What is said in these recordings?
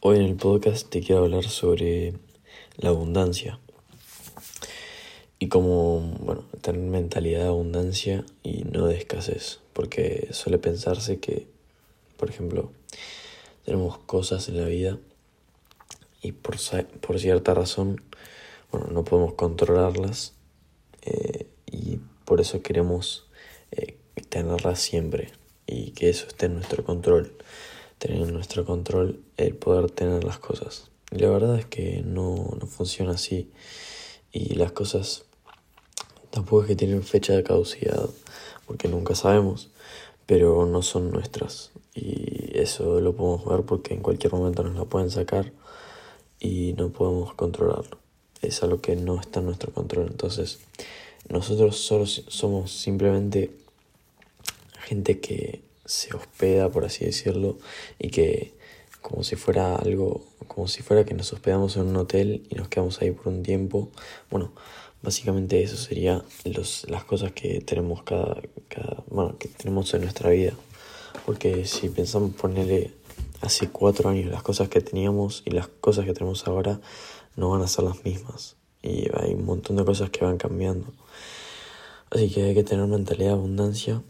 Hoy en el podcast te quiero hablar sobre la abundancia. Y cómo, bueno, tener mentalidad de abundancia y no de escasez, porque suele pensarse que, por ejemplo, tenemos cosas en la vida y por, por cierta razón, bueno, no podemos controlarlas eh, y por eso queremos eh, tenerlas siempre y que eso esté en nuestro control tener en nuestro control el poder tener las cosas. La verdad es que no, no funciona así. Y las cosas tampoco es que tienen fecha de caducidad, porque nunca sabemos, pero no son nuestras. Y eso lo podemos ver porque en cualquier momento nos la pueden sacar y no podemos controlarlo. Es algo que no está en nuestro control. Entonces, nosotros solo somos simplemente gente que se hospeda, por así decirlo, y que como si fuera algo, como si fuera que nos hospedamos en un hotel y nos quedamos ahí por un tiempo. Bueno, básicamente eso sería los, las cosas que tenemos cada, cada, bueno, que tenemos en nuestra vida. Porque si pensamos ponerle hace cuatro años las cosas que teníamos y las cosas que tenemos ahora no van a ser las mismas. Y hay un montón de cosas que van cambiando. Así que hay que tener mentalidad de abundancia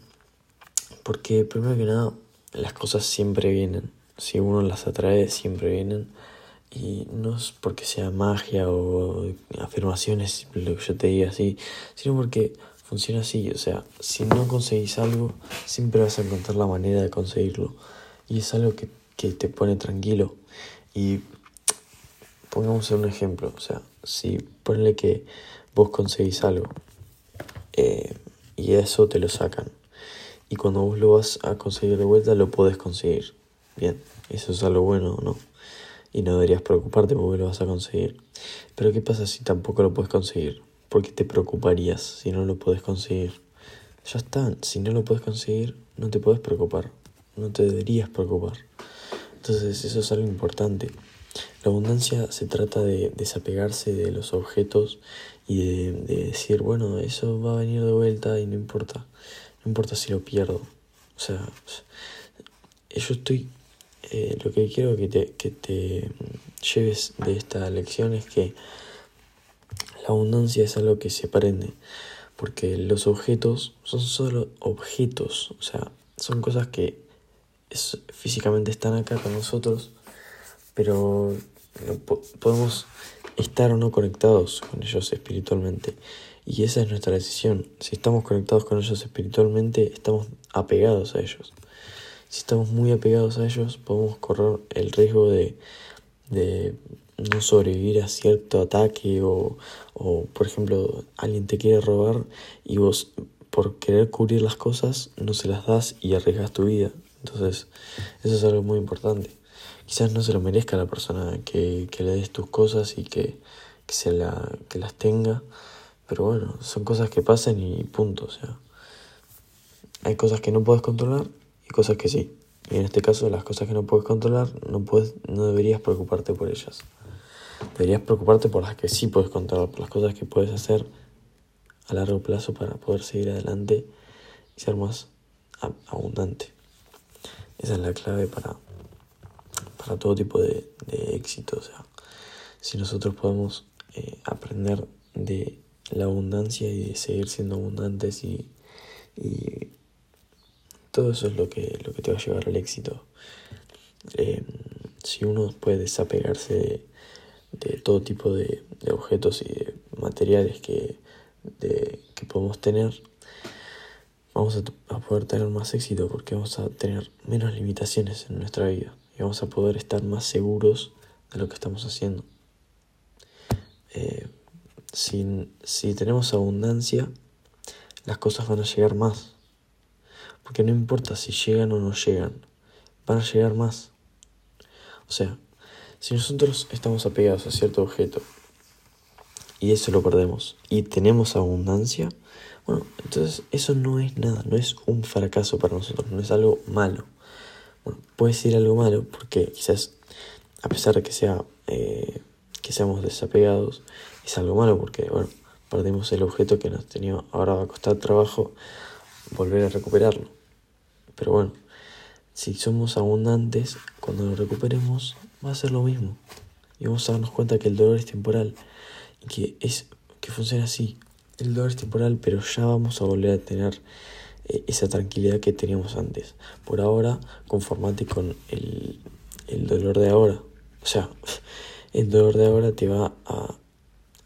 porque primero que nada, las cosas siempre vienen. Si uno las atrae, siempre vienen. Y no es porque sea magia o afirmaciones, lo que yo te diga así, sino porque funciona así. O sea, si no conseguís algo, siempre vas a encontrar la manera de conseguirlo. Y es algo que, que te pone tranquilo. Y pongamos un ejemplo. O sea, si ponle que vos conseguís algo eh, y eso te lo sacan y cuando vos lo vas a conseguir de vuelta lo podés conseguir. Bien, eso es algo bueno, ¿no? Y no deberías preocuparte porque lo vas a conseguir. Pero ¿qué pasa si tampoco lo puedes conseguir? ¿Por qué te preocuparías si no lo puedes conseguir? Ya está, si no lo puedes conseguir, no te puedes preocupar. No te deberías preocupar. Entonces eso es algo importante. La abundancia se trata de desapegarse de los objetos y de, de decir, bueno, eso va a venir de vuelta y no importa. Importa si lo pierdo. O sea, yo estoy... Eh, lo que quiero que te, que te lleves de esta lección es que la abundancia es algo que se aprende. Porque los objetos son solo objetos. O sea, son cosas que físicamente están acá con nosotros. Pero podemos estar o no conectados con ellos espiritualmente. Y esa es nuestra decisión. Si estamos conectados con ellos espiritualmente, estamos apegados a ellos. Si estamos muy apegados a ellos, podemos correr el riesgo de, de no sobrevivir a cierto ataque o, o, por ejemplo, alguien te quiere robar y vos por querer cubrir las cosas no se las das y arriesgas tu vida. Entonces, eso es algo muy importante. Quizás no se lo merezca la persona que, que le des tus cosas y que, se la, que las tenga, pero bueno, son cosas que pasan y punto. O sea, hay cosas que no puedes controlar y cosas que sí. Y en este caso, las cosas que no puedes controlar, no, puedes, no deberías preocuparte por ellas. Deberías preocuparte por las que sí puedes controlar, por las cosas que puedes hacer a largo plazo para poder seguir adelante y ser más abundante. Esa es la clave para, para todo tipo de, de éxito. O sea, si nosotros podemos eh, aprender de la abundancia y seguir siendo abundantes y, y todo eso es lo que, lo que te va a llevar al éxito. Eh, si uno puede desapegarse de, todo tipo de, de, objetos y de materiales que, de, que podemos tener, vamos a, a, poder tener más éxito porque vamos a tener menos limitaciones en nuestra vida y vamos a poder estar más seguros de lo que estamos haciendo. Eh, si, si tenemos abundancia, las cosas van a llegar más. Porque no importa si llegan o no llegan, van a llegar más. O sea, si nosotros estamos apegados a cierto objeto y eso lo perdemos y tenemos abundancia, bueno, entonces eso no es nada, no es un fracaso para nosotros, no es algo malo. Bueno, puede ser algo malo porque quizás a pesar de que sea eh, que seamos desapegados, es algo malo porque, bueno, perdimos el objeto que nos tenía, ahora va a costar trabajo volver a recuperarlo. Pero bueno, si somos abundantes, cuando lo recuperemos, va a ser lo mismo. Y vamos a darnos cuenta que el dolor es temporal y que, es, que funciona así. El dolor es temporal, pero ya vamos a volver a tener eh, esa tranquilidad que teníamos antes. Por ahora, conformate con el, el dolor de ahora. O sea, el dolor de ahora te va a,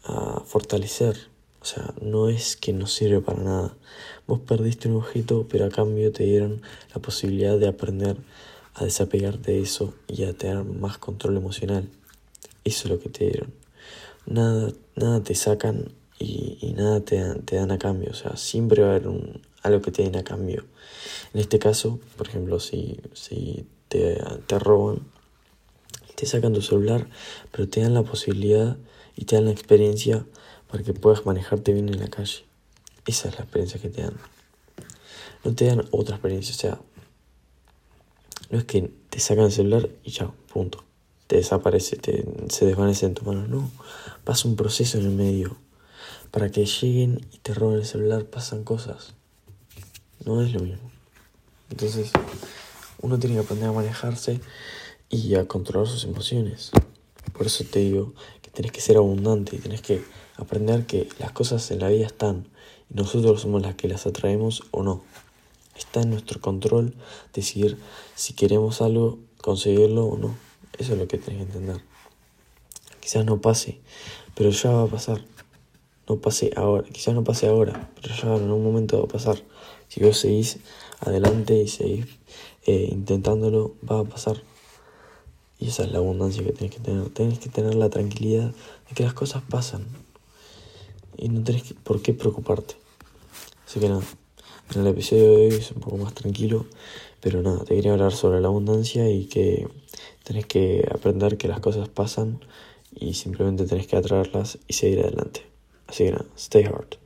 a fortalecer. O sea, no es que no sirve para nada. Vos perdiste un objeto, pero a cambio te dieron la posibilidad de aprender a desapegarte de eso y a tener más control emocional. Eso es lo que te dieron. Nada, nada te sacan y, nada te dan, te dan a cambio. O sea, siempre va a haber un, algo que te den a cambio. En este caso, por ejemplo, si, si te, te roban, te sacan tu celular, pero te dan la posibilidad y te dan la experiencia para que puedas manejarte bien en la calle. Esa es la experiencia que te dan. No te dan otra experiencia, o sea, no es que te sacan el celular y ya, punto. Te desaparece, te, se desvanece en tu mano. No, pasa un proceso en el medio. Para que lleguen y te roben el celular pasan cosas. No es lo mismo. Entonces, uno tiene que aprender a manejarse y a controlar sus emociones. Por eso te digo que tenés que ser abundante y tenés que aprender que las cosas en la vida están y nosotros somos las que las atraemos o no. Está en nuestro control decidir si queremos algo, conseguirlo o no. Eso es lo que tenés que entender. Quizás no pase, pero ya va a pasar. No pase ahora, quizás no pase ahora, pero ya en un momento va a pasar. Si vos seguís adelante y seguís eh, intentándolo, va a pasar. Y esa es la abundancia que tenés que tener. Tenés que tener la tranquilidad de que las cosas pasan. Y no tenés por qué preocuparte. Así que nada. En el episodio de hoy es un poco más tranquilo, pero nada, te quería hablar sobre la abundancia y que tenés que aprender que las cosas pasan y simplemente tenés que atraerlas y seguir adelante. Así que nada, stay hard.